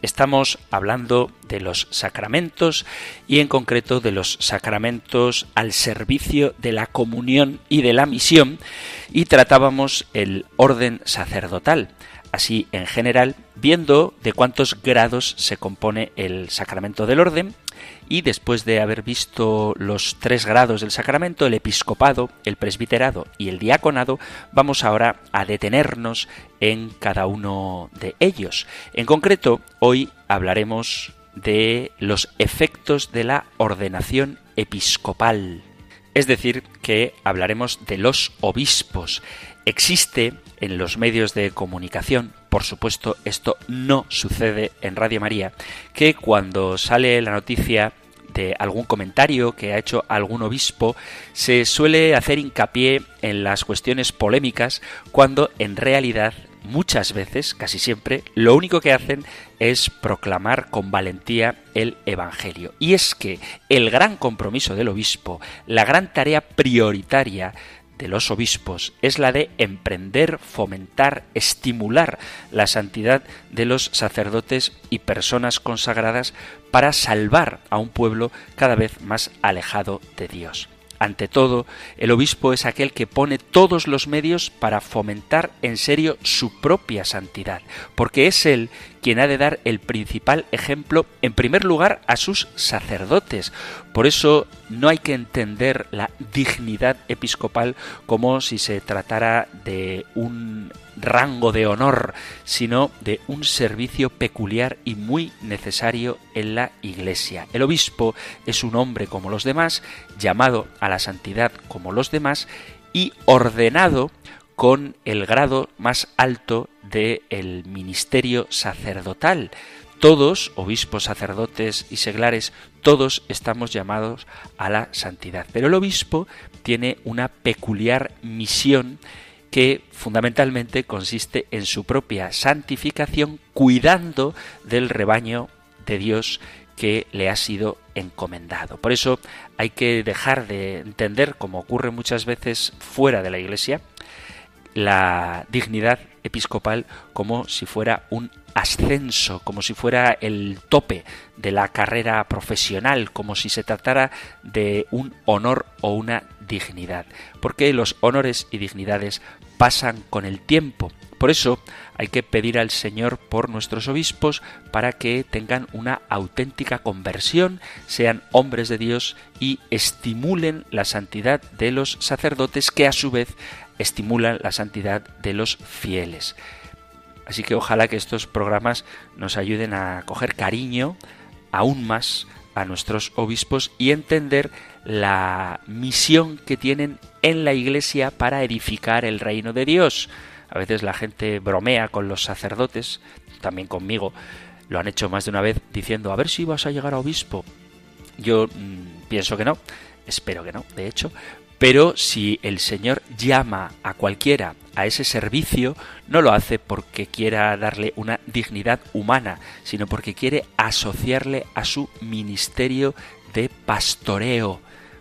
Estamos hablando de los sacramentos y en concreto de los sacramentos al servicio de la comunión y de la misión y tratábamos el orden sacerdotal. Así en general, viendo de cuántos grados se compone el sacramento del orden, y después de haber visto los tres grados del sacramento, el episcopado, el presbiterado y el diaconado, vamos ahora a detenernos en cada uno de ellos. En concreto, hoy hablaremos de los efectos de la ordenación episcopal. Es decir, que hablaremos de los obispos. Existe en los medios de comunicación, por supuesto esto no sucede en Radio María, que cuando sale la noticia de algún comentario que ha hecho algún obispo, se suele hacer hincapié en las cuestiones polémicas cuando en realidad muchas veces, casi siempre, lo único que hacen es proclamar con valentía el Evangelio. Y es que el gran compromiso del obispo, la gran tarea prioritaria de los obispos es la de emprender, fomentar, estimular la santidad de los sacerdotes y personas consagradas para salvar a un pueblo cada vez más alejado de Dios. Ante todo, el obispo es aquel que pone todos los medios para fomentar en serio su propia santidad, porque es él quien ha de dar el principal ejemplo, en primer lugar, a sus sacerdotes. Por eso no hay que entender la dignidad episcopal como si se tratara de un rango de honor, sino de un servicio peculiar y muy necesario en la Iglesia. El obispo es un hombre como los demás, llamado a la santidad como los demás y ordenado con el grado más alto del ministerio sacerdotal. Todos, obispos, sacerdotes y seglares, todos estamos llamados a la santidad. Pero el obispo tiene una peculiar misión que fundamentalmente consiste en su propia santificación, cuidando del rebaño de Dios que le ha sido encomendado. Por eso hay que dejar de entender, como ocurre muchas veces fuera de la Iglesia, la dignidad episcopal como si fuera un ascenso, como si fuera el tope de la carrera profesional, como si se tratara de un honor o una dignidad, porque los honores y dignidades pasan con el tiempo. Por eso hay que pedir al Señor por nuestros obispos para que tengan una auténtica conversión, sean hombres de Dios y estimulen la santidad de los sacerdotes que a su vez estimulan la santidad de los fieles. Así que ojalá que estos programas nos ayuden a coger cariño aún más a nuestros obispos y entender la misión que tienen en la Iglesia para edificar el reino de Dios. A veces la gente bromea con los sacerdotes, también conmigo, lo han hecho más de una vez diciendo, a ver si vas a llegar a obispo. Yo mm, pienso que no, espero que no, de hecho, pero si el Señor llama a cualquiera a ese servicio, no lo hace porque quiera darle una dignidad humana, sino porque quiere asociarle a su ministerio de pastoreo.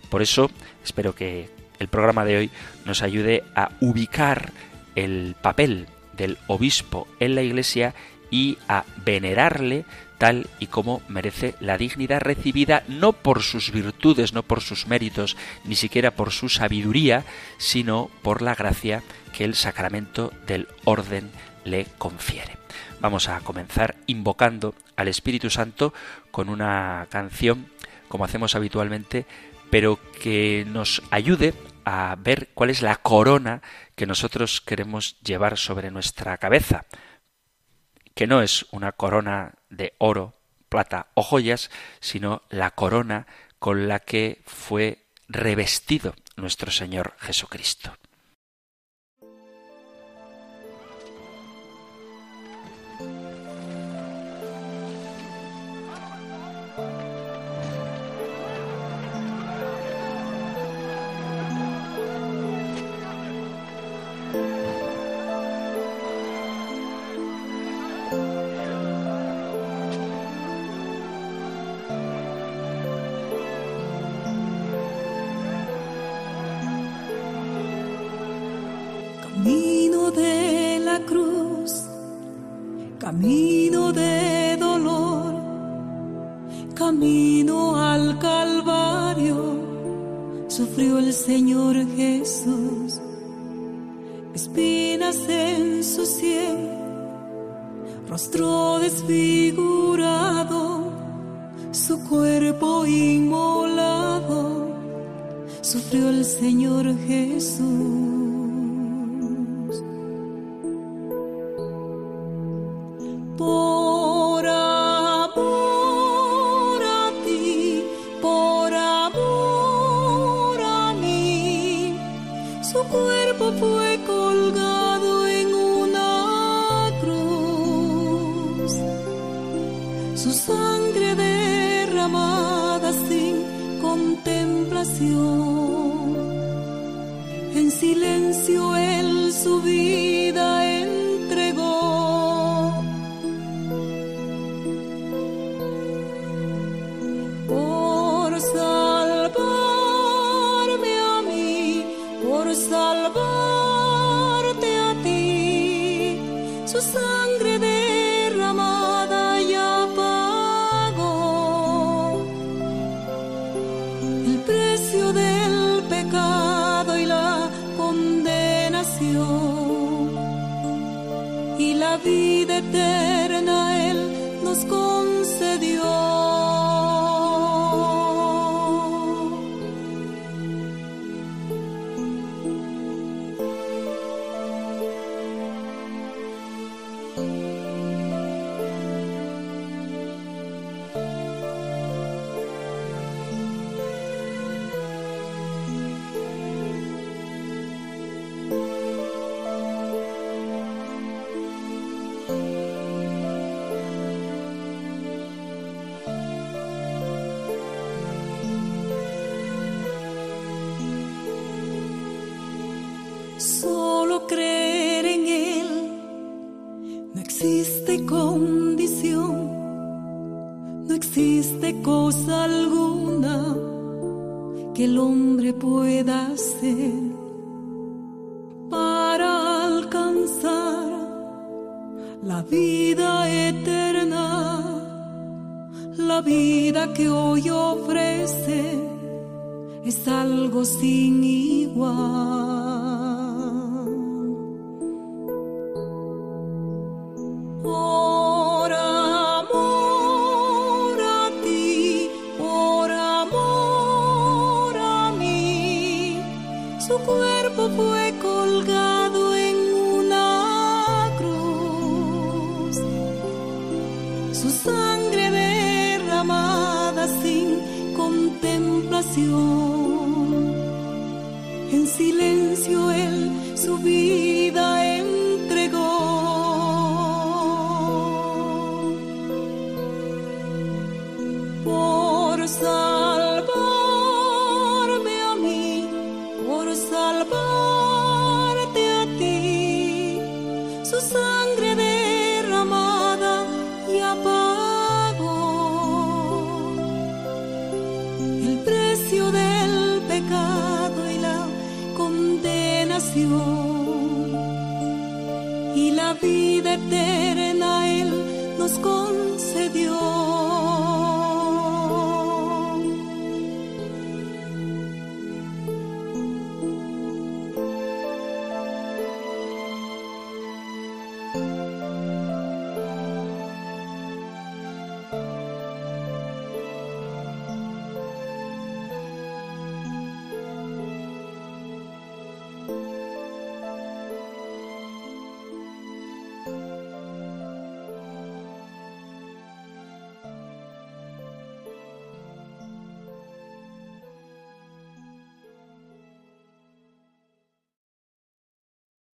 Por eso espero que el programa de hoy nos ayude a ubicar el papel del obispo en la Iglesia y a venerarle tal y como merece la dignidad recibida no por sus virtudes, no por sus méritos, ni siquiera por su sabiduría, sino por la gracia que el sacramento del orden le confiere. Vamos a comenzar invocando al Espíritu Santo con una canción, como hacemos habitualmente, pero que nos ayude a ver cuál es la corona que nosotros queremos llevar sobre nuestra cabeza que no es una corona de oro, plata o joyas, sino la corona con la que fue revestido nuestro Señor Jesucristo. su vida.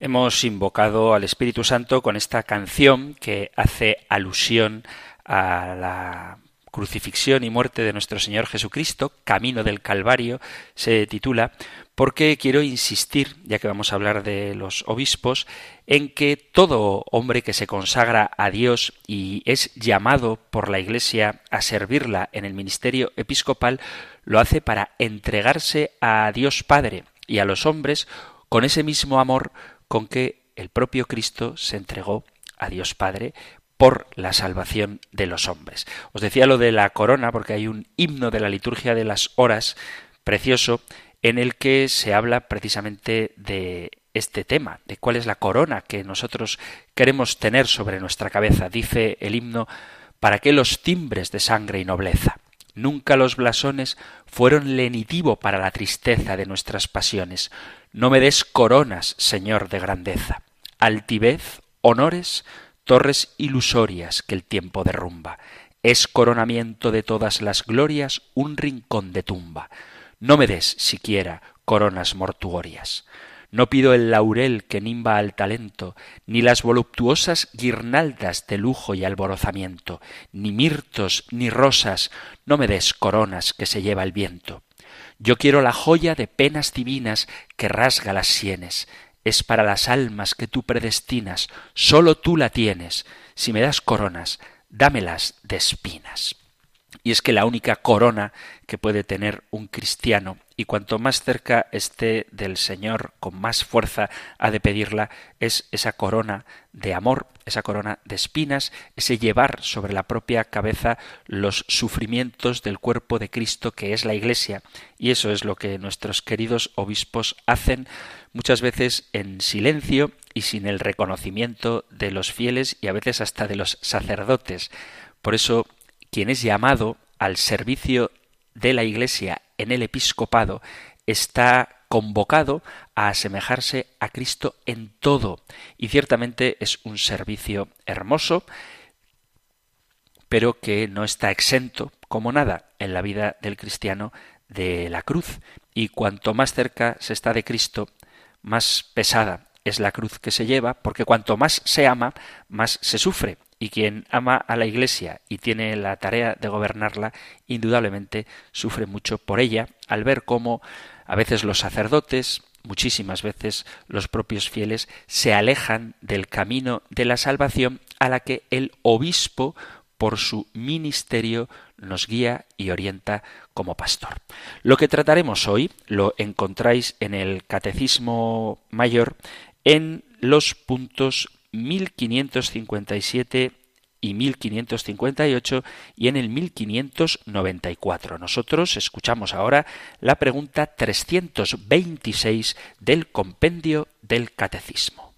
Hemos invocado al Espíritu Santo con esta canción que hace alusión a la crucifixión y muerte de nuestro Señor Jesucristo, Camino del Calvario, se titula, porque quiero insistir, ya que vamos a hablar de los obispos, en que todo hombre que se consagra a Dios y es llamado por la Iglesia a servirla en el ministerio episcopal, lo hace para entregarse a Dios Padre y a los hombres con ese mismo amor con que el propio Cristo se entregó a Dios Padre por la salvación de los hombres. Os decía lo de la corona porque hay un himno de la liturgia de las horas precioso en el que se habla precisamente de este tema, de cuál es la corona que nosotros queremos tener sobre nuestra cabeza. Dice el himno, ¿para qué los timbres de sangre y nobleza? Nunca los blasones fueron lenitivo para la tristeza de nuestras pasiones. No me des coronas, Señor de grandeza. Altivez, honores, torres ilusorias que el tiempo derrumba. Es coronamiento de todas las glorias un rincón de tumba. No me des siquiera coronas mortuorias. No pido el laurel que nimba al talento, ni las voluptuosas guirnaldas de lujo y alborozamiento, ni mirtos, ni rosas, no me des coronas que se lleva el viento. Yo quiero la joya de penas divinas que rasga las sienes. Es para las almas que tú predestinas, sólo tú la tienes. Si me das coronas, dámelas de espinas. Y es que la única corona que puede tener un cristiano, y cuanto más cerca esté del Señor, con más fuerza ha de pedirla, es esa corona de amor, esa corona de espinas, ese llevar sobre la propia cabeza los sufrimientos del cuerpo de Cristo que es la Iglesia. Y eso es lo que nuestros queridos obispos hacen muchas veces en silencio y sin el reconocimiento de los fieles y a veces hasta de los sacerdotes. Por eso quien es llamado al servicio de la Iglesia en el episcopado está convocado a asemejarse a Cristo en todo. Y ciertamente es un servicio hermoso, pero que no está exento, como nada, en la vida del cristiano de la cruz. Y cuanto más cerca se está de Cristo, más pesada es la cruz que se lleva, porque cuanto más se ama, más se sufre y quien ama a la Iglesia y tiene la tarea de gobernarla, indudablemente sufre mucho por ella al ver cómo a veces los sacerdotes, muchísimas veces los propios fieles, se alejan del camino de la salvación a la que el obispo por su ministerio nos guía y orienta como pastor. Lo que trataremos hoy lo encontráis en el Catecismo Mayor en los puntos 1557 y 1558 y en el 1594. Nosotros escuchamos ahora la pregunta 326 del compendio del Catecismo.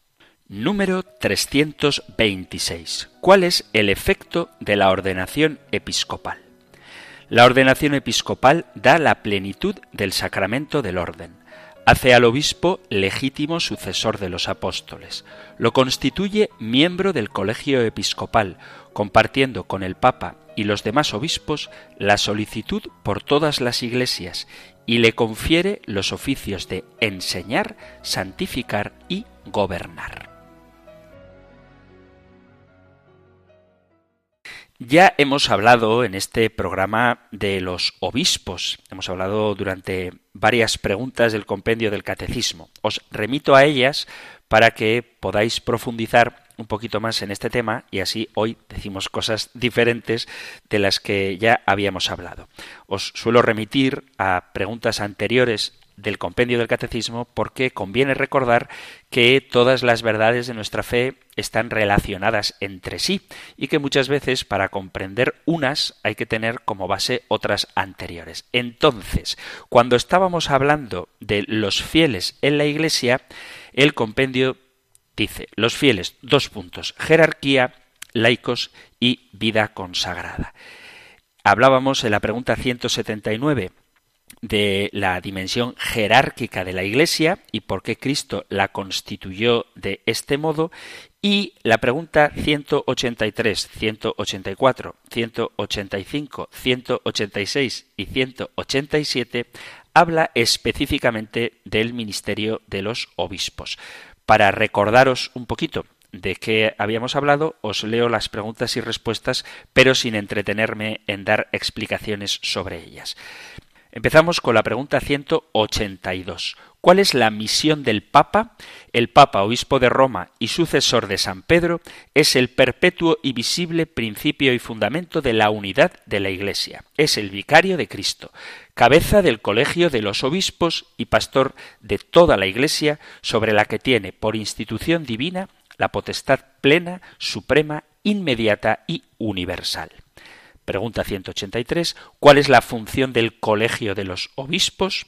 Número 326. ¿Cuál es el efecto de la ordenación episcopal? La ordenación episcopal da la plenitud del sacramento del orden hace al obispo legítimo sucesor de los apóstoles, lo constituye miembro del colegio episcopal, compartiendo con el Papa y los demás obispos la solicitud por todas las iglesias y le confiere los oficios de enseñar, santificar y gobernar. Ya hemos hablado en este programa de los obispos. Hemos hablado durante varias preguntas del compendio del catecismo. Os remito a ellas para que podáis profundizar un poquito más en este tema y así hoy decimos cosas diferentes de las que ya habíamos hablado. Os suelo remitir a preguntas anteriores del compendio del catecismo porque conviene recordar que todas las verdades de nuestra fe están relacionadas entre sí y que muchas veces para comprender unas hay que tener como base otras anteriores. Entonces, cuando estábamos hablando de los fieles en la Iglesia, el compendio dice los fieles, dos puntos, jerarquía, laicos y vida consagrada. Hablábamos en la pregunta 179 de la dimensión jerárquica de la Iglesia y por qué Cristo la constituyó de este modo. Y la pregunta 183, 184, 185, 186 y 187 habla específicamente del ministerio de los obispos. Para recordaros un poquito de qué habíamos hablado, os leo las preguntas y respuestas, pero sin entretenerme en dar explicaciones sobre ellas. Empezamos con la pregunta 182. ¿Cuál es la misión del Papa? El Papa, obispo de Roma y sucesor de San Pedro, es el perpetuo y visible principio y fundamento de la unidad de la Iglesia. Es el vicario de Cristo, cabeza del colegio de los obispos y pastor de toda la Iglesia, sobre la que tiene por institución divina la potestad plena, suprema, inmediata y universal. Pregunta 183. ¿Cuál es la función del Colegio de los Obispos?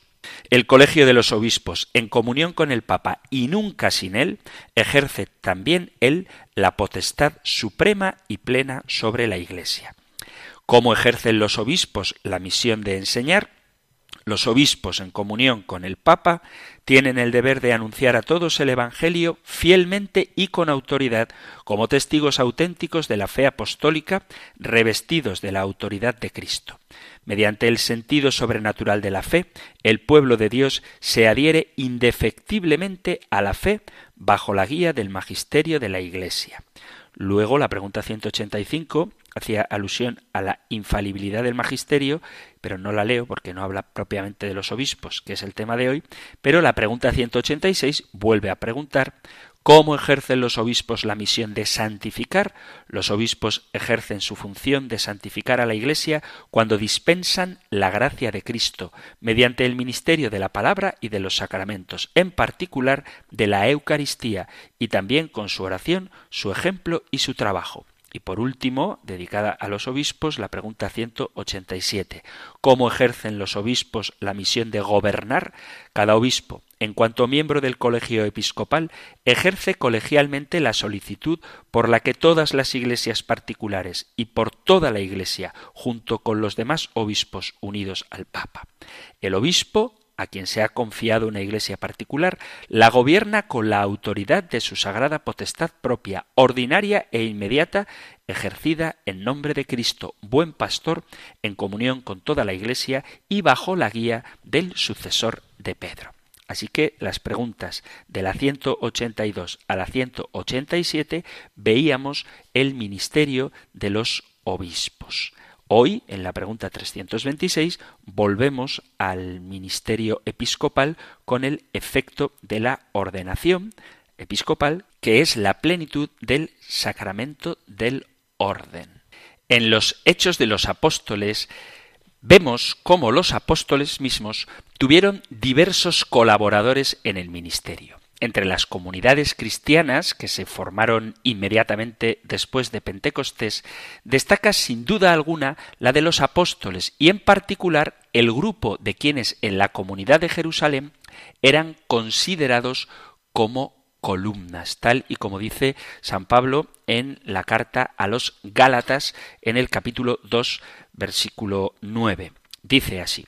El Colegio de los Obispos, en comunión con el Papa y nunca sin él, ejerce también él la potestad suprema y plena sobre la Iglesia. ¿Cómo ejercen los obispos la misión de enseñar? Los obispos, en comunión con el Papa, tienen el deber de anunciar a todos el Evangelio fielmente y con autoridad, como testigos auténticos de la fe apostólica, revestidos de la autoridad de Cristo. Mediante el sentido sobrenatural de la fe, el pueblo de Dios se adhiere indefectiblemente a la fe bajo la guía del magisterio de la Iglesia. Luego, la pregunta 185 hacía alusión a la infalibilidad del magisterio, pero no la leo porque no habla propiamente de los obispos, que es el tema de hoy, pero la pregunta 186 vuelve a preguntar ¿Cómo ejercen los obispos la misión de santificar? Los obispos ejercen su función de santificar a la Iglesia cuando dispensan la gracia de Cristo, mediante el ministerio de la palabra y de los sacramentos, en particular de la Eucaristía, y también con su oración, su ejemplo y su trabajo. Y por último, dedicada a los obispos, la pregunta 187. ¿Cómo ejercen los obispos la misión de gobernar? Cada obispo, en cuanto miembro del colegio episcopal, ejerce colegialmente la solicitud por la que todas las iglesias particulares y por toda la Iglesia, junto con los demás obispos unidos al Papa. El obispo a quien se ha confiado una iglesia particular, la gobierna con la autoridad de su sagrada potestad propia, ordinaria e inmediata, ejercida en nombre de Cristo, buen pastor, en comunión con toda la iglesia y bajo la guía del sucesor de Pedro. Así que las preguntas de la 182 a la 187 veíamos el ministerio de los obispos. Hoy, en la pregunta 326, volvemos al ministerio episcopal con el efecto de la ordenación episcopal, que es la plenitud del sacramento del orden. En los Hechos de los Apóstoles vemos cómo los apóstoles mismos tuvieron diversos colaboradores en el ministerio. Entre las comunidades cristianas que se formaron inmediatamente después de Pentecostés, destaca sin duda alguna la de los apóstoles y en particular el grupo de quienes en la comunidad de Jerusalén eran considerados como columnas, tal y como dice San Pablo en la carta a los Gálatas en el capítulo 2, versículo 9. Dice así: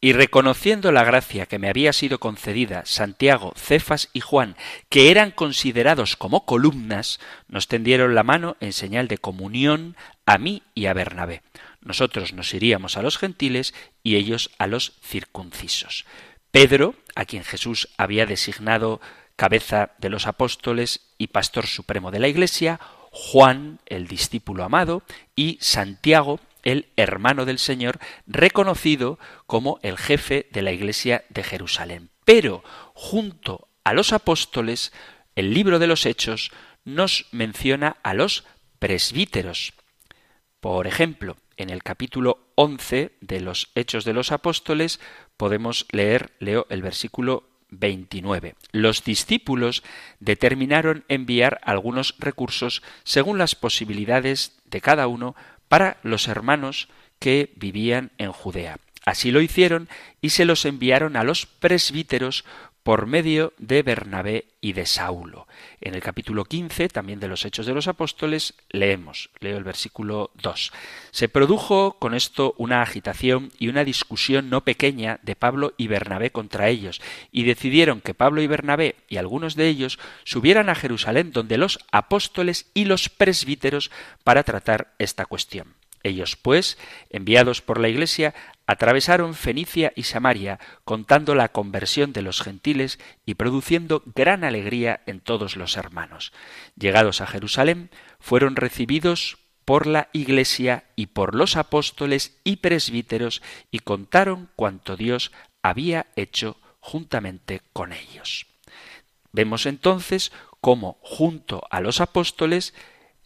y reconociendo la gracia que me había sido concedida, Santiago, Cefas y Juan, que eran considerados como columnas, nos tendieron la mano en señal de comunión a mí y a Bernabé. Nosotros nos iríamos a los gentiles y ellos a los circuncisos. Pedro, a quien Jesús había designado cabeza de los apóstoles y pastor supremo de la Iglesia, Juan, el discípulo amado, y Santiago, el hermano del Señor, reconocido como el jefe de la Iglesia de Jerusalén. Pero junto a los apóstoles, el libro de los Hechos nos menciona a los presbíteros. Por ejemplo, en el capítulo 11 de los Hechos de los Apóstoles podemos leer, leo el versículo 29. Los discípulos determinaron enviar algunos recursos según las posibilidades de cada uno para los hermanos que vivían en Judea. Así lo hicieron y se los enviaron a los presbíteros por medio de Bernabé y de Saulo. En el capítulo 15, también de los Hechos de los Apóstoles, leemos, leo el versículo 2. Se produjo con esto una agitación y una discusión no pequeña de Pablo y Bernabé contra ellos, y decidieron que Pablo y Bernabé y algunos de ellos subieran a Jerusalén donde los apóstoles y los presbíteros para tratar esta cuestión. Ellos, pues, enviados por la Iglesia, atravesaron Fenicia y Samaria, contando la conversión de los gentiles y produciendo gran alegría en todos los hermanos. Llegados a Jerusalén, fueron recibidos por la Iglesia y por los apóstoles y presbíteros y contaron cuanto Dios había hecho juntamente con ellos. Vemos entonces cómo junto a los apóstoles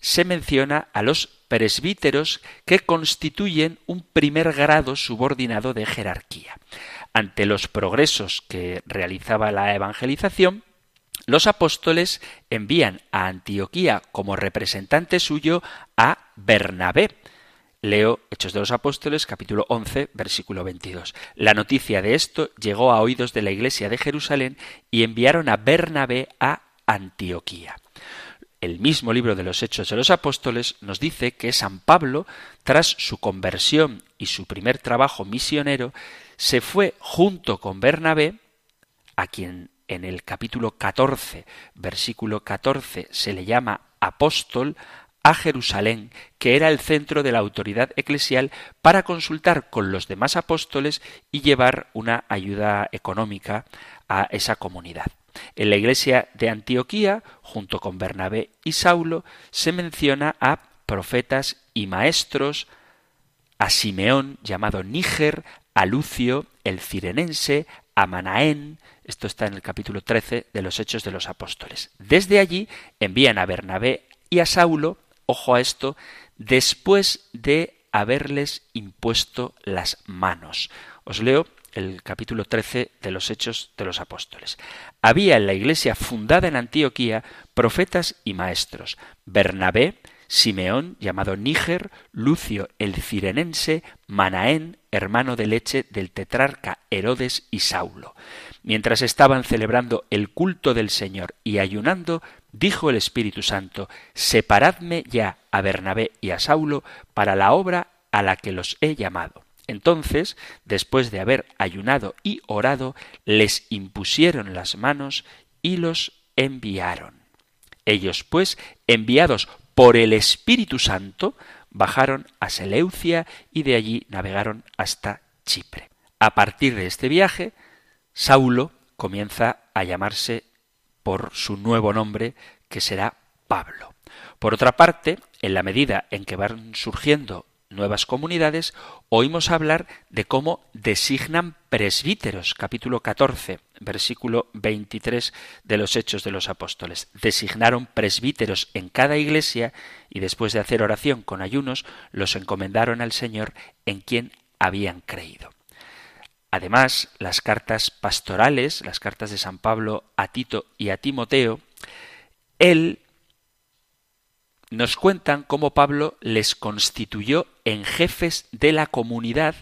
se menciona a los presbíteros que constituyen un primer grado subordinado de jerarquía. Ante los progresos que realizaba la evangelización, los apóstoles envían a Antioquía como representante suyo a Bernabé. Leo Hechos de los Apóstoles capítulo 11 versículo 22. La noticia de esto llegó a oídos de la iglesia de Jerusalén y enviaron a Bernabé a Antioquía el mismo libro de los Hechos de los Apóstoles nos dice que San Pablo, tras su conversión y su primer trabajo misionero, se fue junto con Bernabé, a quien en el capítulo 14, versículo 14, se le llama apóstol, a Jerusalén, que era el centro de la autoridad eclesial, para consultar con los demás apóstoles y llevar una ayuda económica a esa comunidad. En la iglesia de Antioquía, junto con Bernabé y Saulo, se menciona a profetas y maestros, a Simeón llamado Níger, a Lucio el cirenense, a Manaén, esto está en el capítulo 13 de los Hechos de los Apóstoles. Desde allí envían a Bernabé y a Saulo, ojo a esto, después de haberles impuesto las manos. Os leo el capítulo 13 de los Hechos de los Apóstoles. Había en la iglesia fundada en Antioquía profetas y maestros. Bernabé, Simeón, llamado Níger, Lucio el Cirenense, Manaén, hermano de leche del tetrarca Herodes y Saulo. Mientras estaban celebrando el culto del Señor y ayunando, dijo el Espíritu Santo, Separadme ya a Bernabé y a Saulo para la obra a la que los he llamado. Entonces, después de haber ayunado y orado, les impusieron las manos y los enviaron. Ellos, pues, enviados por el Espíritu Santo, bajaron a Seleucia y de allí navegaron hasta Chipre. A partir de este viaje, Saulo comienza a llamarse por su nuevo nombre, que será Pablo. Por otra parte, en la medida en que van surgiendo nuevas comunidades, oímos hablar de cómo designan presbíteros, capítulo 14, versículo 23 de los Hechos de los Apóstoles. Designaron presbíteros en cada iglesia y después de hacer oración con ayunos, los encomendaron al Señor en quien habían creído. Además, las cartas pastorales, las cartas de San Pablo a Tito y a Timoteo, él nos cuentan cómo Pablo les constituyó en jefes de la comunidad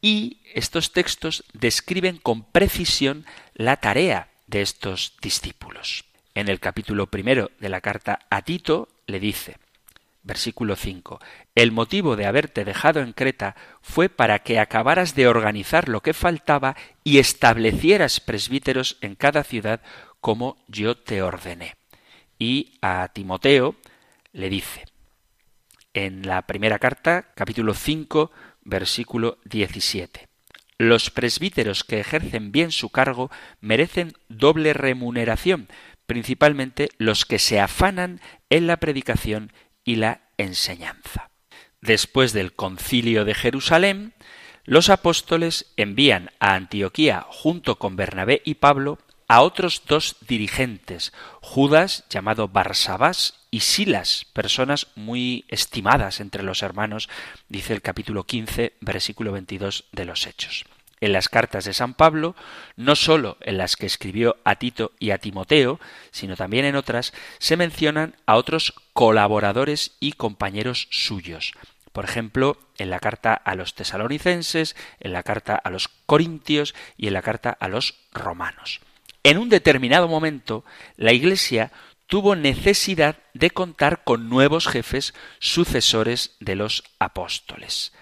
y estos textos describen con precisión la tarea de estos discípulos. En el capítulo primero de la carta a Tito le dice, versículo 5, el motivo de haberte dejado en Creta fue para que acabaras de organizar lo que faltaba y establecieras presbíteros en cada ciudad como yo te ordené. Y a Timoteo le dice en la primera carta, capítulo 5, versículo 17. Los presbíteros que ejercen bien su cargo merecen doble remuneración, principalmente los que se afanan en la predicación y la enseñanza. Después del concilio de Jerusalén, los apóstoles envían a Antioquía junto con Bernabé y Pablo a otros dos dirigentes, Judas, llamado Barsabás, y Silas, personas muy estimadas entre los hermanos, dice el capítulo 15, versículo 22 de los Hechos. En las cartas de San Pablo, no sólo en las que escribió a Tito y a Timoteo, sino también en otras, se mencionan a otros colaboradores y compañeros suyos. Por ejemplo, en la carta a los tesalonicenses, en la carta a los corintios y en la carta a los romanos. En un determinado momento, la Iglesia tuvo necesidad de contar con nuevos jefes sucesores de los apóstoles.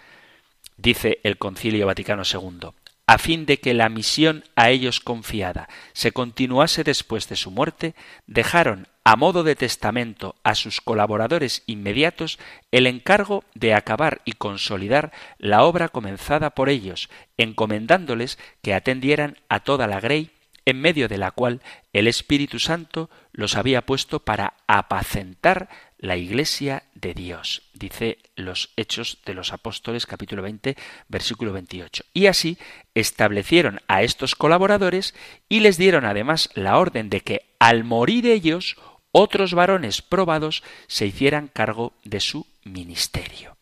Dice el Concilio Vaticano II, a fin de que la misión a ellos confiada se continuase después de su muerte, dejaron a modo de testamento a sus colaboradores inmediatos el encargo de acabar y consolidar la obra comenzada por ellos, encomendándoles que atendieran a toda la grey en medio de la cual el Espíritu Santo los había puesto para apacentar la Iglesia de Dios, dice los Hechos de los Apóstoles capítulo 20 versículo 28. Y así establecieron a estos colaboradores y les dieron además la orden de que al morir ellos otros varones probados se hicieran cargo de su ministerio.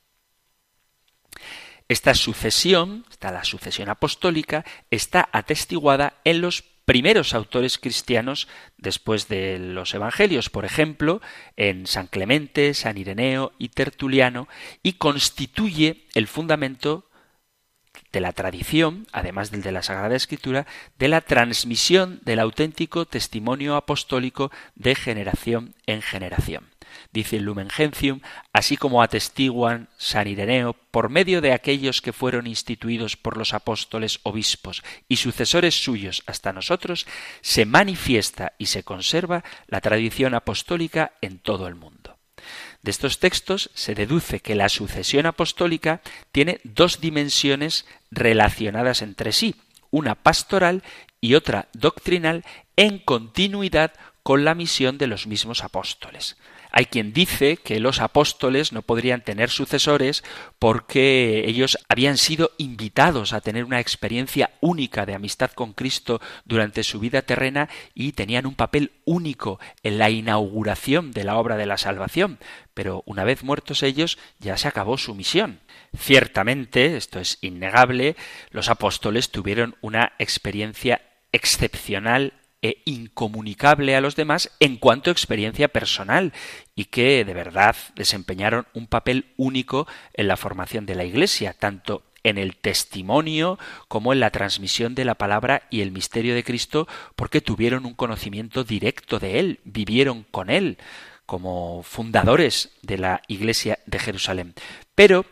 Esta sucesión, está la sucesión apostólica, está atestiguada en los primeros autores cristianos después de los evangelios, por ejemplo, en San Clemente, San Ireneo y Tertuliano, y constituye el fundamento de la tradición, además del de la Sagrada Escritura, de la transmisión del auténtico testimonio apostólico de generación en generación dice el Lumen Gentium, así como atestiguan San Ireneo, por medio de aquellos que fueron instituidos por los apóstoles obispos y sucesores suyos hasta nosotros, se manifiesta y se conserva la tradición apostólica en todo el mundo. De estos textos se deduce que la sucesión apostólica tiene dos dimensiones relacionadas entre sí, una pastoral y otra doctrinal en continuidad con la misión de los mismos apóstoles. Hay quien dice que los apóstoles no podrían tener sucesores porque ellos habían sido invitados a tener una experiencia única de amistad con Cristo durante su vida terrena y tenían un papel único en la inauguración de la obra de la salvación. Pero una vez muertos ellos ya se acabó su misión. Ciertamente, esto es innegable, los apóstoles tuvieron una experiencia excepcional e incomunicable a los demás en cuanto a experiencia personal y que de verdad desempeñaron un papel único en la formación de la Iglesia, tanto en el testimonio como en la transmisión de la palabra y el misterio de Cristo, porque tuvieron un conocimiento directo de Él, vivieron con Él como fundadores de la Iglesia de Jerusalén. Pero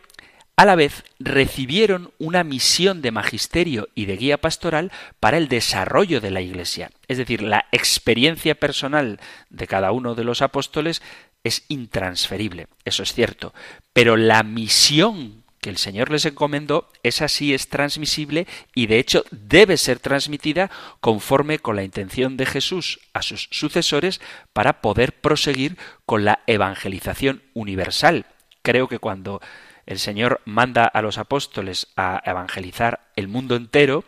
a la vez recibieron una misión de magisterio y de guía pastoral para el desarrollo de la Iglesia. Es decir, la experiencia personal de cada uno de los apóstoles es intransferible, eso es cierto, pero la misión que el Señor les encomendó, esa sí es transmisible y de hecho debe ser transmitida conforme con la intención de Jesús a sus sucesores para poder proseguir con la evangelización universal. Creo que cuando el Señor manda a los apóstoles a evangelizar el mundo entero,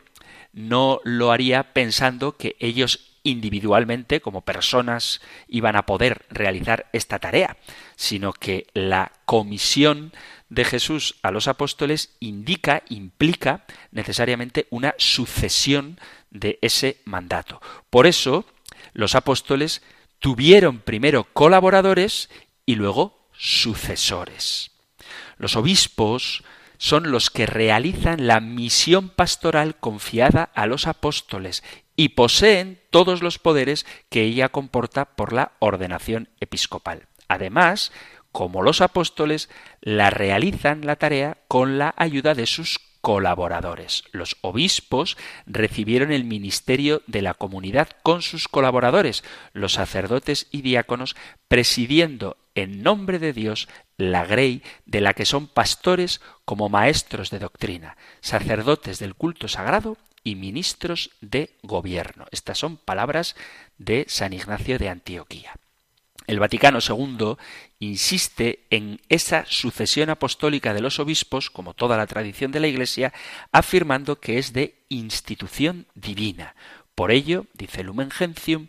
no lo haría pensando que ellos individualmente, como personas, iban a poder realizar esta tarea, sino que la comisión de Jesús a los apóstoles indica, implica necesariamente una sucesión de ese mandato. Por eso, los apóstoles tuvieron primero colaboradores y luego sucesores. Los obispos son los que realizan la misión pastoral confiada a los apóstoles y poseen todos los poderes que ella comporta por la ordenación episcopal. Además, como los apóstoles, la realizan la tarea con la ayuda de sus colaboradores. Los obispos recibieron el ministerio de la comunidad con sus colaboradores, los sacerdotes y diáconos, presidiendo en nombre de Dios la grey de la que son pastores como maestros de doctrina, sacerdotes del culto sagrado y ministros de gobierno. Estas son palabras de San Ignacio de Antioquía. El Vaticano II insiste en esa sucesión apostólica de los obispos, como toda la tradición de la Iglesia, afirmando que es de institución divina. Por ello, dice Lumen Gentium,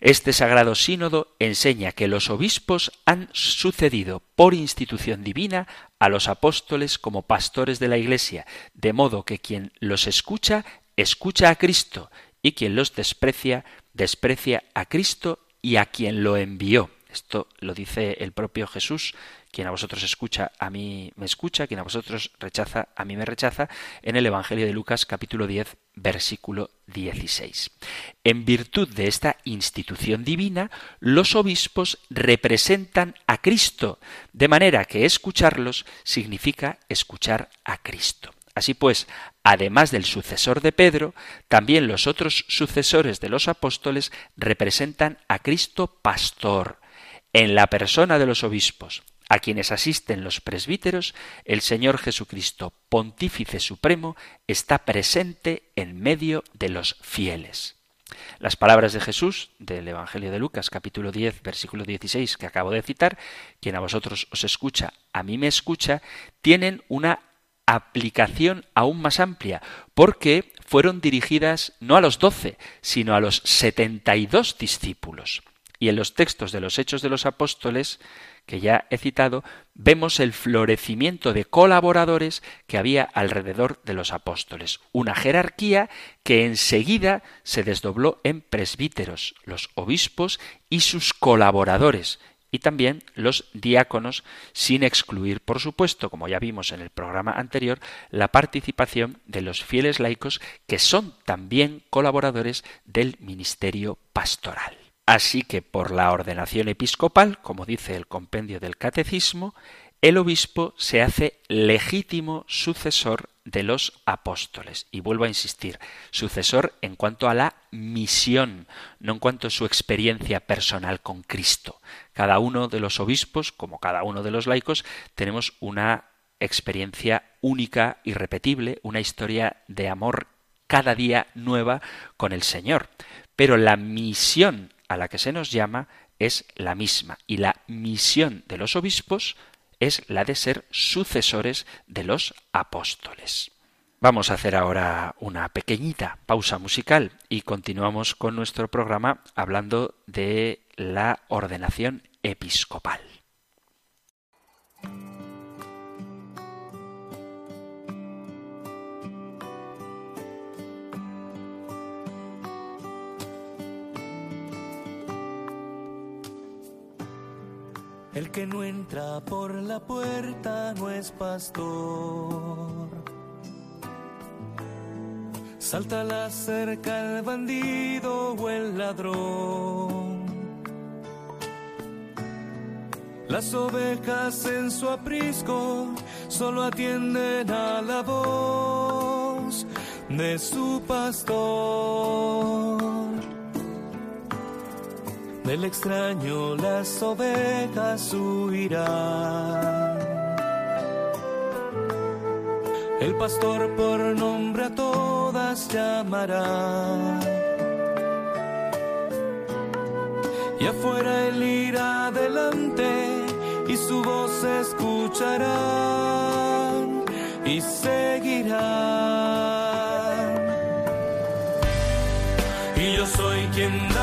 este sagrado sínodo enseña que los obispos han sucedido por institución divina a los apóstoles como pastores de la Iglesia, de modo que quien los escucha, escucha a Cristo, y quien los desprecia, desprecia a Cristo y a quien lo envió. Esto lo dice el propio Jesús quien a vosotros escucha, a mí me escucha, quien a vosotros rechaza, a mí me rechaza, en el Evangelio de Lucas capítulo 10, versículo 16. En virtud de esta institución divina, los obispos representan a Cristo, de manera que escucharlos significa escuchar a Cristo. Así pues, además del sucesor de Pedro, también los otros sucesores de los apóstoles representan a Cristo pastor. En la persona de los obispos, a quienes asisten los presbíteros, el Señor Jesucristo, pontífice supremo, está presente en medio de los fieles. Las palabras de Jesús del Evangelio de Lucas capítulo 10 versículo 16 que acabo de citar, quien a vosotros os escucha, a mí me escucha, tienen una aplicación aún más amplia, porque fueron dirigidas no a los doce, sino a los setenta y dos discípulos. Y en los textos de los Hechos de los Apóstoles, que ya he citado, vemos el florecimiento de colaboradores que había alrededor de los apóstoles, una jerarquía que enseguida se desdobló en presbíteros, los obispos y sus colaboradores, y también los diáconos, sin excluir, por supuesto, como ya vimos en el programa anterior, la participación de los fieles laicos que son también colaboradores del ministerio pastoral. Así que por la ordenación episcopal, como dice el compendio del catecismo, el obispo se hace legítimo sucesor de los apóstoles. Y vuelvo a insistir, sucesor en cuanto a la misión, no en cuanto a su experiencia personal con Cristo. Cada uno de los obispos, como cada uno de los laicos, tenemos una experiencia única, irrepetible, una historia de amor cada día nueva con el Señor. Pero la misión a la que se nos llama es la misma y la misión de los obispos es la de ser sucesores de los apóstoles. Vamos a hacer ahora una pequeñita pausa musical y continuamos con nuestro programa hablando de la ordenación episcopal. El que no entra por la puerta no es pastor. Salta la cerca el bandido o el ladrón. Las ovejas en su aprisco solo atienden a la voz de su pastor. Del extraño las ovejas huirán. El pastor por nombre a todas llamará. Y afuera él irá adelante y su voz escucharán y seguirán. Y yo soy quien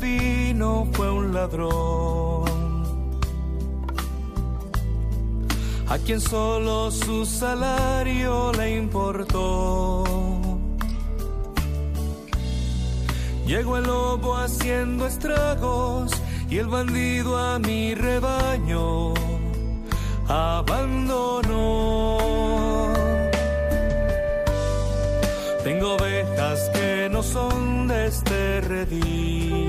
vino fue un ladrón, a quien solo su salario le importó. Llegó el lobo haciendo estragos y el bandido a mi rebaño abandonó. Tengo ovejas que no son de este redil.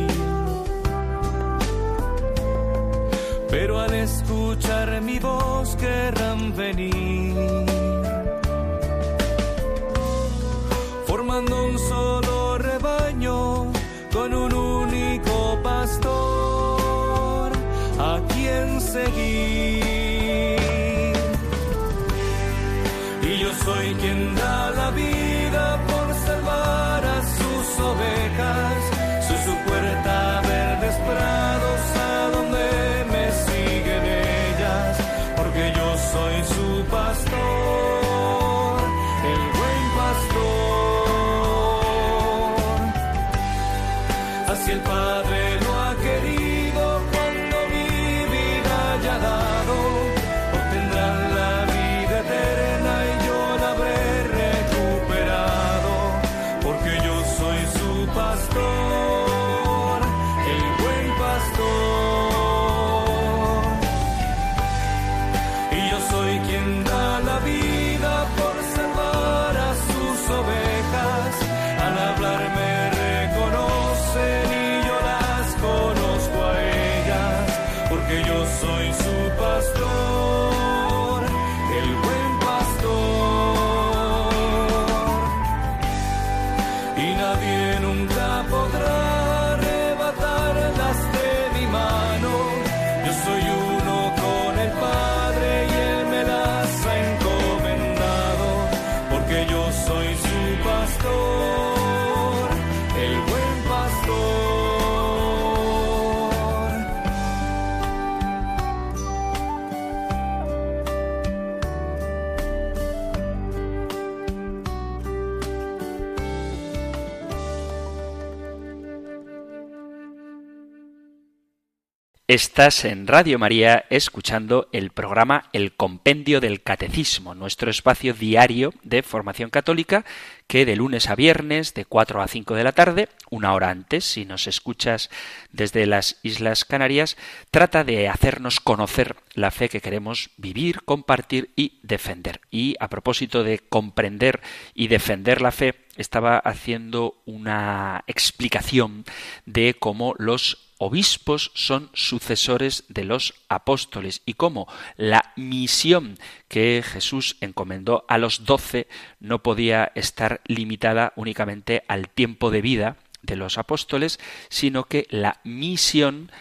Estás en Radio María escuchando el programa El Compendio del Catecismo, nuestro espacio diario de formación católica que de lunes a viernes de 4 a 5 de la tarde, una hora antes, si nos escuchas desde las Islas Canarias, trata de hacernos conocer la fe que queremos vivir, compartir y defender. Y a propósito de comprender y defender la fe, estaba haciendo una explicación de cómo los obispos son sucesores de los apóstoles. Y cómo la misión que Jesús encomendó a los doce no podía estar limitada únicamente al tiempo de vida de los apóstoles, sino que la misión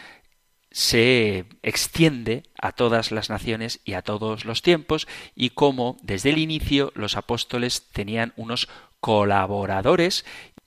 se extiende a todas las naciones y a todos los tiempos y cómo desde el inicio los apóstoles tenían unos colaboradores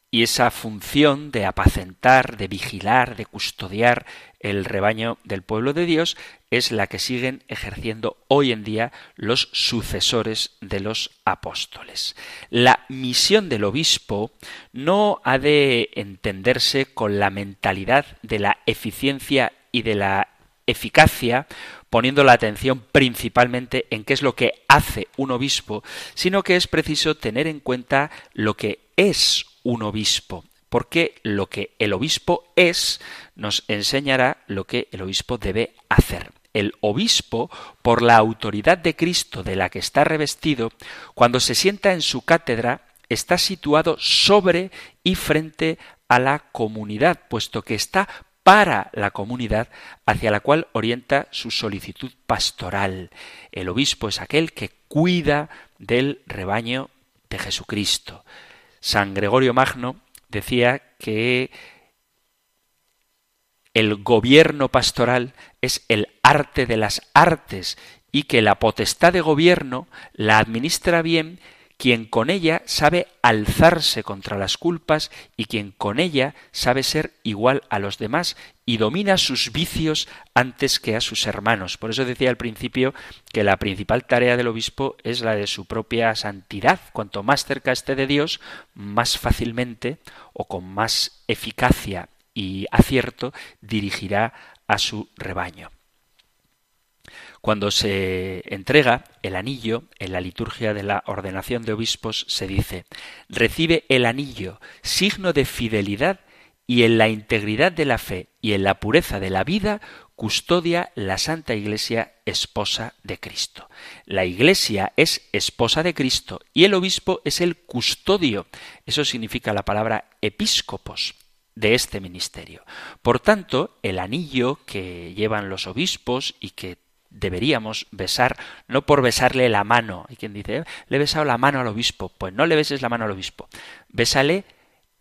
y esa función de apacentar, de vigilar, de custodiar el rebaño del pueblo de Dios es la que siguen ejerciendo hoy en día los sucesores de los apóstoles. La misión del obispo no ha de entenderse con la mentalidad de la eficiencia y de la eficacia, poniendo la atención principalmente en qué es lo que hace un obispo, sino que es preciso tener en cuenta lo que es un obispo, porque lo que el obispo es nos enseñará lo que el obispo debe hacer. El obispo, por la autoridad de Cristo de la que está revestido, cuando se sienta en su cátedra, está situado sobre y frente a la comunidad, puesto que está para la comunidad hacia la cual orienta su solicitud pastoral. El obispo es aquel que cuida del rebaño de Jesucristo. San Gregorio Magno decía que el gobierno pastoral es el arte de las artes y que la potestad de gobierno la administra bien quien con ella sabe alzarse contra las culpas y quien con ella sabe ser igual a los demás y domina sus vicios antes que a sus hermanos. Por eso decía al principio que la principal tarea del obispo es la de su propia santidad. Cuanto más cerca esté de Dios, más fácilmente o con más eficacia y acierto dirigirá a su rebaño. Cuando se entrega el anillo en la liturgia de la ordenación de obispos se dice recibe el anillo, signo de fidelidad y en la integridad de la fe y en la pureza de la vida custodia la Santa Iglesia esposa de Cristo. La Iglesia es esposa de Cristo y el obispo es el custodio. Eso significa la palabra episcopos de este ministerio. Por tanto, el anillo que llevan los obispos y que deberíamos besar, no por besarle la mano. Hay quien dice, le he besado la mano al obispo. Pues no le beses la mano al obispo. Bésale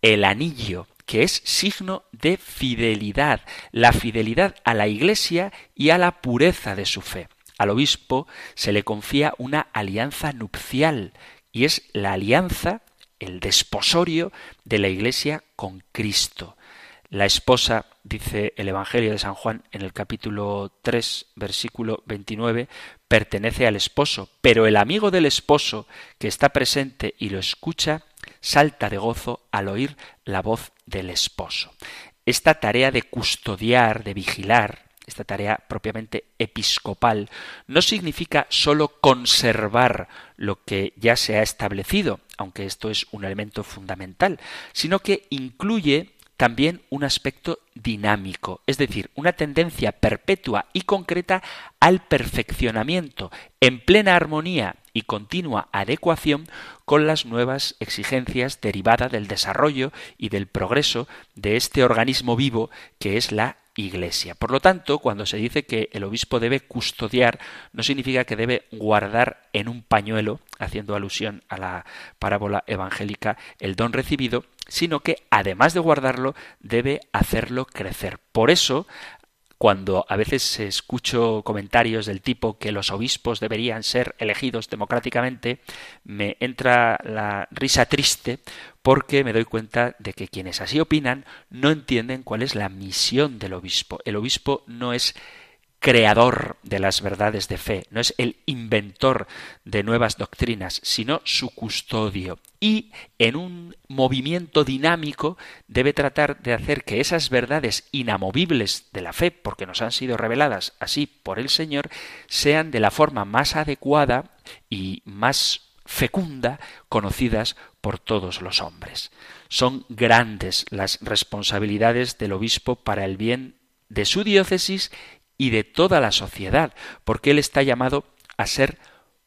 el anillo, que es signo de fidelidad, la fidelidad a la Iglesia y a la pureza de su fe. Al obispo se le confía una alianza nupcial, y es la alianza, el desposorio de la Iglesia con Cristo. La esposa, dice el Evangelio de San Juan en el capítulo 3, versículo 29, pertenece al esposo, pero el amigo del esposo que está presente y lo escucha, salta de gozo al oír la voz del esposo. Esta tarea de custodiar, de vigilar, esta tarea propiamente episcopal, no significa sólo conservar lo que ya se ha establecido, aunque esto es un elemento fundamental, sino que incluye también un aspecto dinámico, es decir, una tendencia perpetua y concreta al perfeccionamiento, en plena armonía y continua adecuación con las nuevas exigencias derivadas del desarrollo y del progreso de este organismo vivo que es la Iglesia. Por lo tanto, cuando se dice que el obispo debe custodiar, no significa que debe guardar en un pañuelo, haciendo alusión a la parábola evangélica, el don recibido, sino que además de guardarlo, debe hacerlo crecer. Por eso, cuando a veces escucho comentarios del tipo que los obispos deberían ser elegidos democráticamente, me entra la risa triste porque me doy cuenta de que quienes así opinan no entienden cuál es la misión del obispo. El obispo no es creador de las verdades de fe, no es el inventor de nuevas doctrinas, sino su custodio. Y en un movimiento dinámico debe tratar de hacer que esas verdades inamovibles de la fe, porque nos han sido reveladas así por el Señor, sean de la forma más adecuada y más fecunda conocidas por todos los hombres. Son grandes las responsabilidades del obispo para el bien de su diócesis y de toda la sociedad, porque Él está llamado a ser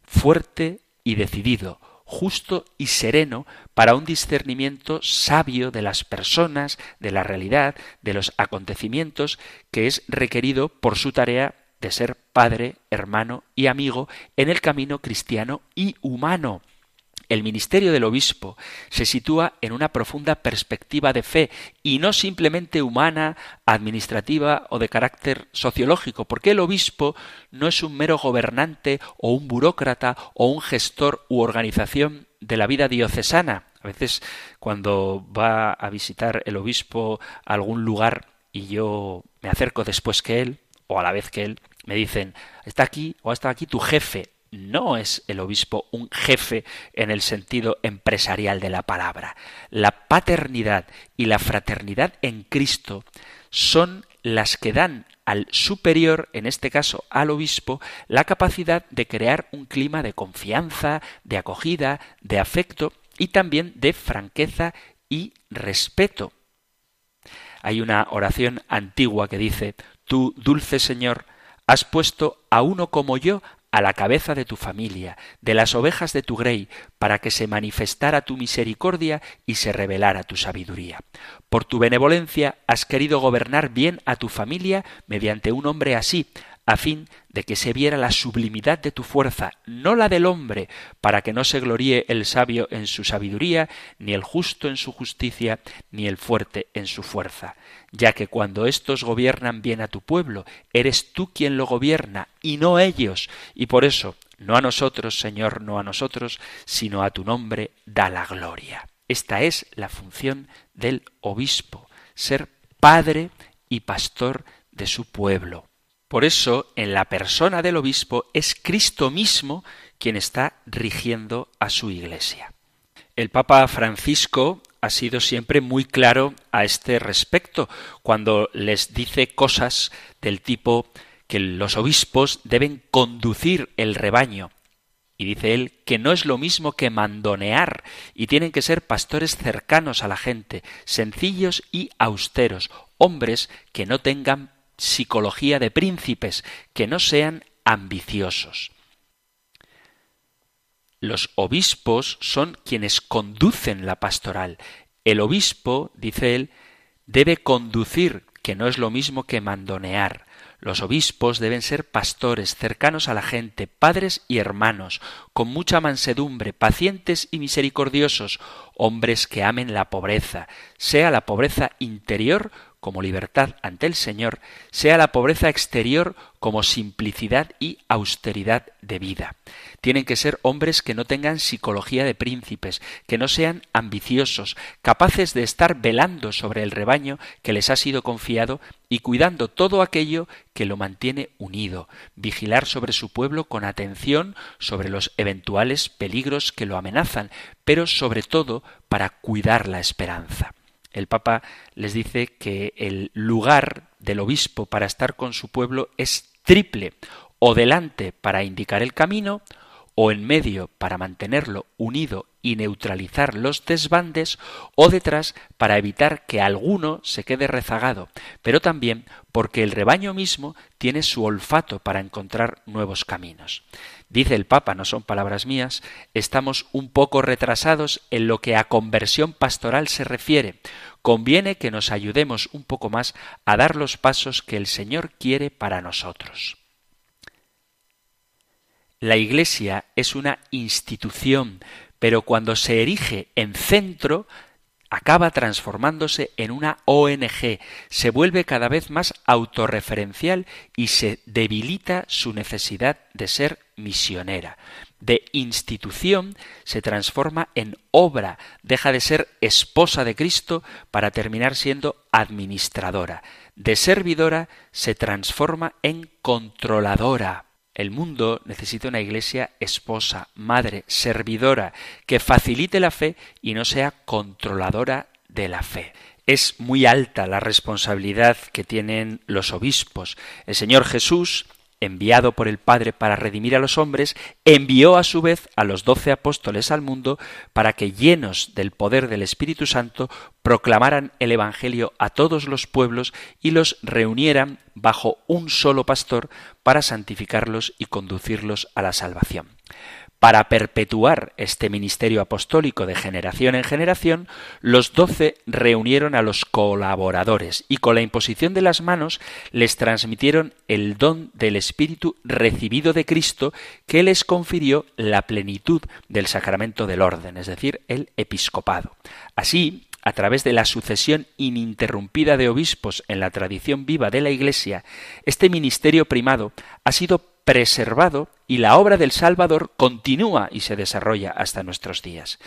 fuerte y decidido, justo y sereno para un discernimiento sabio de las personas, de la realidad, de los acontecimientos, que es requerido por su tarea de ser padre, hermano y amigo en el camino cristiano y humano. El ministerio del obispo se sitúa en una profunda perspectiva de fe y no simplemente humana, administrativa o de carácter sociológico, porque el obispo no es un mero gobernante o un burócrata o un gestor u organización de la vida diocesana. A veces cuando va a visitar el obispo a algún lugar y yo me acerco después que él, o a la vez que él, me dicen, está aquí o está aquí tu jefe no es el obispo un jefe en el sentido empresarial de la palabra. La paternidad y la fraternidad en Cristo son las que dan al superior, en este caso al obispo, la capacidad de crear un clima de confianza, de acogida, de afecto y también de franqueza y respeto. Hay una oración antigua que dice, Tú, dulce Señor, has puesto a uno como yo a la cabeza de tu familia, de las ovejas de tu grey, para que se manifestara tu misericordia y se revelara tu sabiduría. Por tu benevolencia has querido gobernar bien a tu familia mediante un hombre así, a fin de que se viera la sublimidad de tu fuerza, no la del hombre, para que no se gloríe el sabio en su sabiduría, ni el justo en su justicia, ni el fuerte en su fuerza, ya que cuando éstos gobiernan bien a tu pueblo, eres tú quien lo gobierna, y no ellos, y por eso, no a nosotros, Señor, no a nosotros, sino a tu nombre da la gloria. Esta es la función del obispo, ser padre y pastor de su pueblo. Por eso, en la persona del obispo es Cristo mismo quien está rigiendo a su iglesia. El Papa Francisco ha sido siempre muy claro a este respecto cuando les dice cosas del tipo que los obispos deben conducir el rebaño. Y dice él que no es lo mismo que mandonear, y tienen que ser pastores cercanos a la gente, sencillos y austeros, hombres que no tengan psicología de príncipes, que no sean ambiciosos. Los obispos son quienes conducen la pastoral. El obispo, dice él, debe conducir, que no es lo mismo que mandonear. Los obispos deben ser pastores, cercanos a la gente, padres y hermanos, con mucha mansedumbre, pacientes y misericordiosos, hombres que amen la pobreza, sea la pobreza interior como libertad ante el Señor, sea la pobreza exterior como simplicidad y austeridad de vida. Tienen que ser hombres que no tengan psicología de príncipes, que no sean ambiciosos, capaces de estar velando sobre el rebaño que les ha sido confiado y cuidando todo aquello que lo mantiene unido, vigilar sobre su pueblo con atención sobre los eventuales peligros que lo amenazan, pero sobre todo para cuidar la esperanza el Papa les dice que el lugar del obispo para estar con su pueblo es triple, o delante para indicar el camino, o en medio para mantenerlo unido y neutralizar los desbandes, o detrás para evitar que alguno se quede rezagado, pero también porque el rebaño mismo tiene su olfato para encontrar nuevos caminos. Dice el Papa, no son palabras mías, estamos un poco retrasados en lo que a conversión pastoral se refiere. Conviene que nos ayudemos un poco más a dar los pasos que el Señor quiere para nosotros. La Iglesia es una institución, pero cuando se erige en centro, acaba transformándose en una ONG, se vuelve cada vez más autorreferencial y se debilita su necesidad de ser misionera. De institución se transforma en obra, deja de ser esposa de Cristo para terminar siendo administradora. De servidora se transforma en controladora. El mundo necesita una iglesia esposa, madre, servidora, que facilite la fe y no sea controladora de la fe. Es muy alta la responsabilidad que tienen los obispos. El Señor Jesús enviado por el Padre para redimir a los hombres, envió a su vez a los doce apóstoles al mundo para que, llenos del poder del Espíritu Santo, proclamaran el Evangelio a todos los pueblos y los reunieran bajo un solo pastor para santificarlos y conducirlos a la salvación. Para perpetuar este ministerio apostólico de generación en generación, los doce reunieron a los colaboradores y con la imposición de las manos les transmitieron el don del Espíritu recibido de Cristo que les confirió la plenitud del sacramento del orden, es decir, el episcopado. Así, a través de la sucesión ininterrumpida de obispos en la tradición viva de la Iglesia, este ministerio primado ha sido preservado y la obra del Salvador continúa y se desarrolla hasta nuestros días.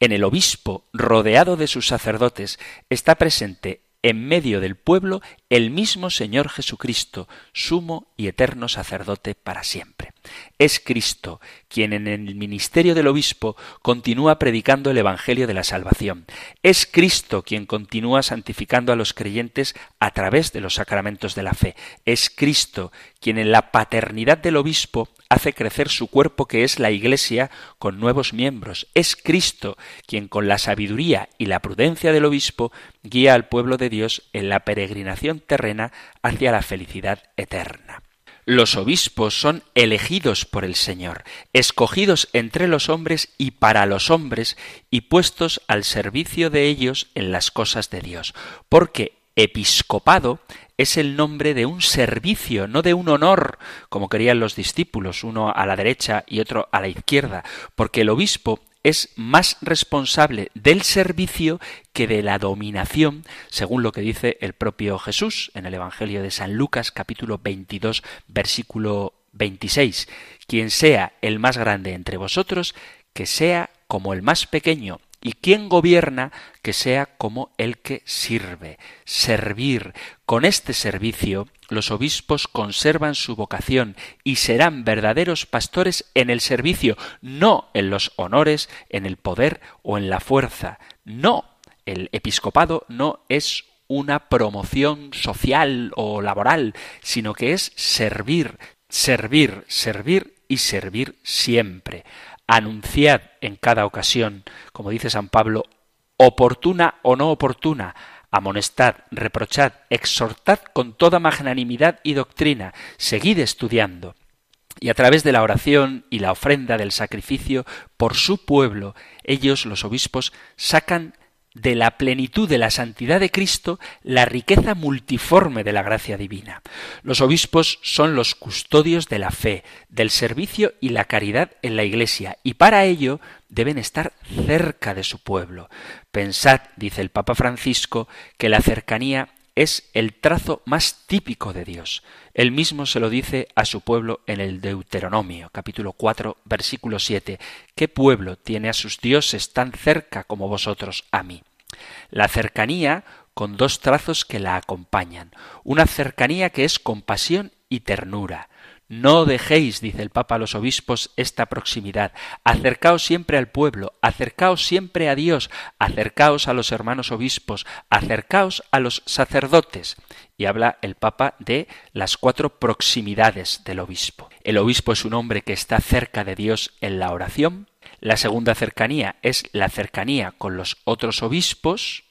En el obispo, rodeado de sus sacerdotes, está presente en medio del pueblo el mismo Señor Jesucristo, sumo y eterno sacerdote para siempre. Es Cristo quien en el ministerio del obispo continúa predicando el Evangelio de la salvación. Es Cristo quien continúa santificando a los creyentes a través de los sacramentos de la fe. Es Cristo quien en la paternidad del obispo hace crecer su cuerpo que es la Iglesia con nuevos miembros. Es Cristo quien con la sabiduría y la prudencia del obispo guía al pueblo de Dios en la peregrinación terrena hacia la felicidad eterna. Los obispos son elegidos por el Señor, escogidos entre los hombres y para los hombres, y puestos al servicio de ellos en las cosas de Dios, porque episcopado es el nombre de un servicio, no de un honor, como querían los discípulos, uno a la derecha y otro a la izquierda, porque el obispo es más responsable del servicio que de la dominación, según lo que dice el propio Jesús en el Evangelio de San Lucas capítulo 22 versículo 26. Quien sea el más grande entre vosotros, que sea como el más pequeño, y quien gobierna, que sea como el que sirve. Servir. Con este servicio los obispos conservan su vocación y serán verdaderos pastores en el servicio, no en los honores, en el poder o en la fuerza. No, el episcopado no es una promoción social o laboral, sino que es servir, servir, servir y servir siempre. Anunciad en cada ocasión, como dice San Pablo, oportuna o no oportuna, amonestad, reprochad, exhortad con toda magnanimidad y doctrina, seguid estudiando. Y a través de la oración y la ofrenda del sacrificio por su pueblo, ellos, los obispos, sacan de la plenitud de la santidad de Cristo la riqueza multiforme de la gracia divina. Los obispos son los custodios de la fe, del servicio y la caridad en la Iglesia, y para ello deben estar cerca de su pueblo. Pensad, dice el Papa Francisco, que la cercanía es el trazo más típico de Dios. Él mismo se lo dice a su pueblo en el Deuteronomio, capítulo 4, versículo 7. ¿Qué pueblo tiene a sus dioses tan cerca como vosotros a mí? La cercanía con dos trazos que la acompañan. Una cercanía que es compasión y ternura. No dejéis, dice el Papa a los obispos, esta proximidad. Acercaos siempre al pueblo, acercaos siempre a Dios, acercaos a los hermanos obispos, acercaos a los sacerdotes. Y habla el Papa de las cuatro proximidades del obispo. El obispo es un hombre que está cerca de Dios en la oración, La segunda cercanía es la cercanía con los otros obispos,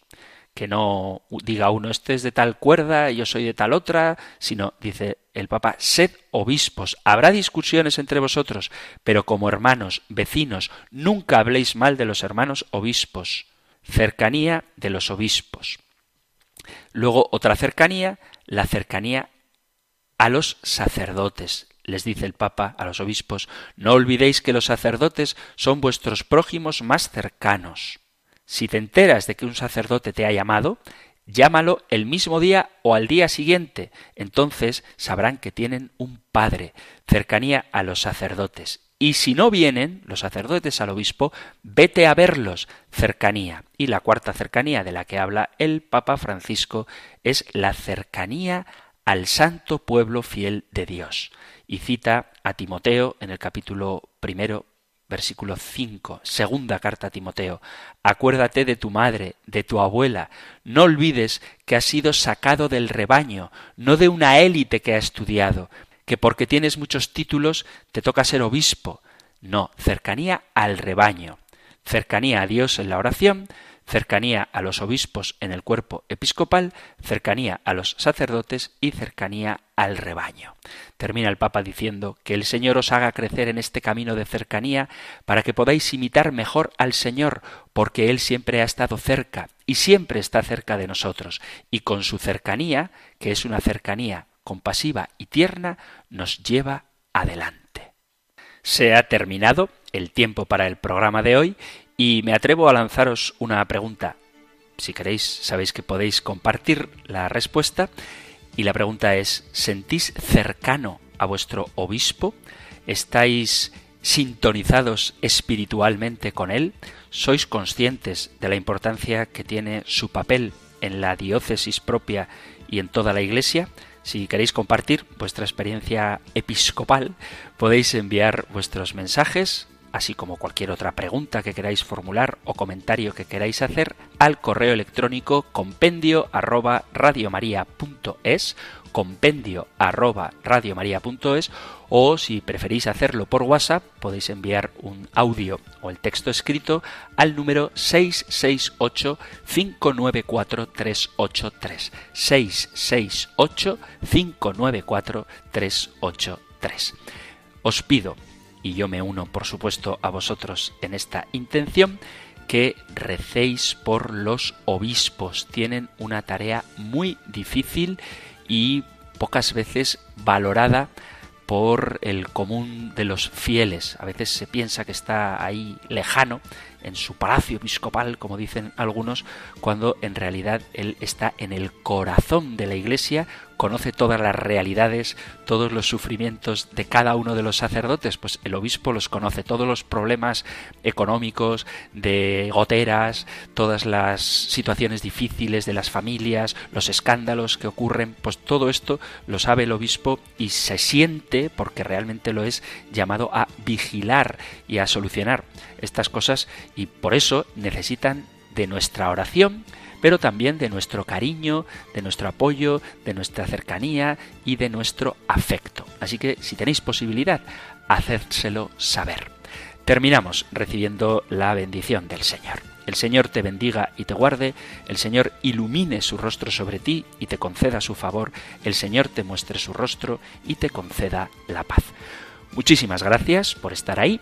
que no diga uno, este es de tal cuerda, yo soy de tal otra, sino dice el Papa, sed obispos. Habrá discusiones entre vosotros, pero como hermanos, vecinos, nunca habléis mal de los hermanos obispos. Cercanía de los obispos. Luego otra cercanía, la cercanía a los sacerdotes. Les dice el Papa a los obispos, no olvidéis que los sacerdotes son vuestros prójimos más cercanos. Si te enteras de que un sacerdote te ha llamado, llámalo el mismo día o al día siguiente. Entonces sabrán que tienen un padre, cercanía a los sacerdotes. Y si no vienen los sacerdotes al obispo, vete a verlos, cercanía. Y la cuarta cercanía de la que habla el Papa Francisco es la cercanía al santo pueblo fiel de Dios. Y cita a Timoteo en el capítulo primero versículo 5, segunda carta a Timoteo. Acuérdate de tu madre, de tu abuela. No olvides que has sido sacado del rebaño, no de una élite que ha estudiado, que porque tienes muchos títulos te toca ser obispo. No, cercanía al rebaño, cercanía a Dios en la oración, cercanía a los obispos en el cuerpo episcopal, cercanía a los sacerdotes y cercanía al rebaño. Termina el Papa diciendo que el Señor os haga crecer en este camino de cercanía para que podáis imitar mejor al Señor, porque Él siempre ha estado cerca y siempre está cerca de nosotros, y con su cercanía, que es una cercanía compasiva y tierna, nos lleva adelante. Se ha terminado el tiempo para el programa de hoy y me atrevo a lanzaros una pregunta. Si queréis, sabéis que podéis compartir la respuesta. Y la pregunta es, ¿sentís cercano a vuestro obispo? ¿Estáis sintonizados espiritualmente con él? ¿Sois conscientes de la importancia que tiene su papel en la diócesis propia y en toda la Iglesia? Si queréis compartir vuestra experiencia episcopal, podéis enviar vuestros mensajes así como cualquier otra pregunta que queráis formular o comentario que queráis hacer al correo electrónico compendio arroba radiomaria.es compendio arroba radiomaria.es o si preferís hacerlo por WhatsApp podéis enviar un audio o el texto escrito al número 668 594 383 668 594 383 os pido y yo me uno, por supuesto, a vosotros en esta intención, que recéis por los obispos. Tienen una tarea muy difícil y pocas veces valorada por el común de los fieles. A veces se piensa que está ahí lejano, en su palacio episcopal, como dicen algunos, cuando en realidad él está en el corazón de la Iglesia, conoce todas las realidades, todos los sufrimientos de cada uno de los sacerdotes, pues el obispo los conoce, todos los problemas económicos, de goteras, todas las situaciones difíciles de las familias, los escándalos que ocurren, pues todo esto lo sabe el obispo y se siente, porque realmente lo es, llamado a vigilar y a solucionar estas cosas y por eso necesitan de nuestra oración, pero también de nuestro cariño, de nuestro apoyo, de nuestra cercanía y de nuestro afecto. Así que si tenéis posibilidad, hacérselo saber. Terminamos recibiendo la bendición del Señor. El Señor te bendiga y te guarde, el Señor ilumine su rostro sobre ti y te conceda su favor, el Señor te muestre su rostro y te conceda la paz. Muchísimas gracias por estar ahí